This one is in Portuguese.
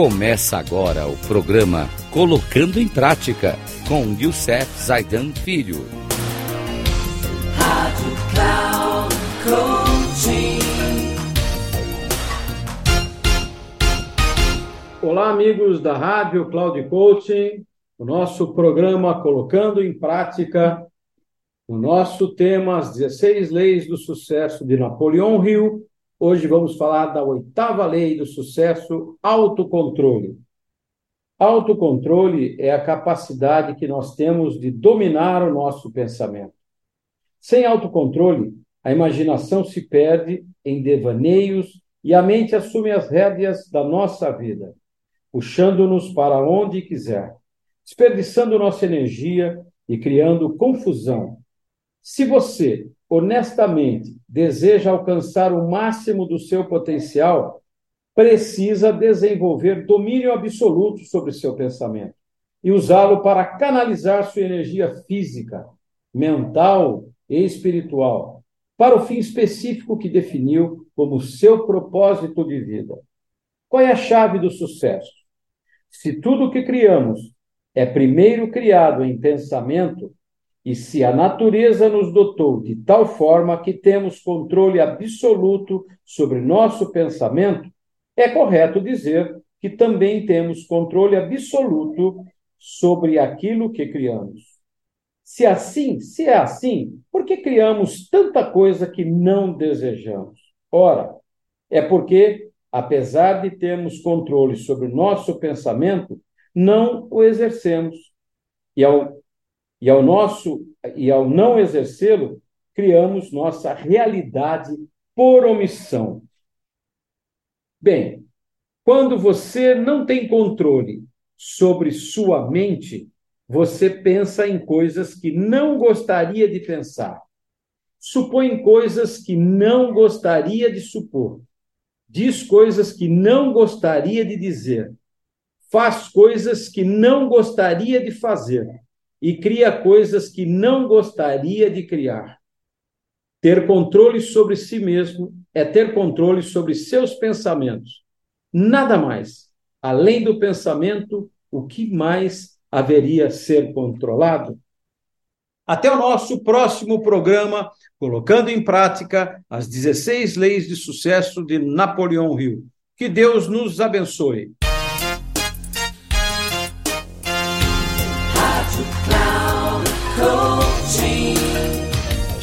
Começa agora o programa Colocando em Prática com Youssef Zaidan Filho. Rádio Cloud Coaching. Olá, amigos da Rádio Cloud Coaching, o nosso programa Colocando em Prática, o nosso tema As 16 Leis do Sucesso de Napoleão Hill Hoje vamos falar da oitava lei do sucesso, autocontrole. Autocontrole é a capacidade que nós temos de dominar o nosso pensamento. Sem autocontrole, a imaginação se perde em devaneios e a mente assume as rédeas da nossa vida, puxando-nos para onde quiser, desperdiçando nossa energia e criando confusão. Se você honestamente deseja alcançar o máximo do seu potencial, precisa desenvolver domínio absoluto sobre seu pensamento e usá-lo para canalizar sua energia física, mental e espiritual para o fim específico que definiu como seu propósito de vida. Qual é a chave do sucesso? Se tudo o que criamos é primeiro criado em pensamento, e se a natureza nos dotou de tal forma que temos controle absoluto sobre nosso pensamento, é correto dizer que também temos controle absoluto sobre aquilo que criamos. Se assim, se é assim, por que criamos tanta coisa que não desejamos? Ora, é porque, apesar de termos controle sobre nosso pensamento, não o exercemos. E ao e ao nosso e ao não exercê-lo, criamos nossa realidade por omissão. Bem, quando você não tem controle sobre sua mente, você pensa em coisas que não gostaria de pensar. Supõe coisas que não gostaria de supor. Diz coisas que não gostaria de dizer. Faz coisas que não gostaria de fazer e cria coisas que não gostaria de criar. Ter controle sobre si mesmo é ter controle sobre seus pensamentos. Nada mais. Além do pensamento, o que mais haveria ser controlado? Até o nosso próximo programa, colocando em prática as 16 leis de sucesso de Napoleão Hill. Que Deus nos abençoe.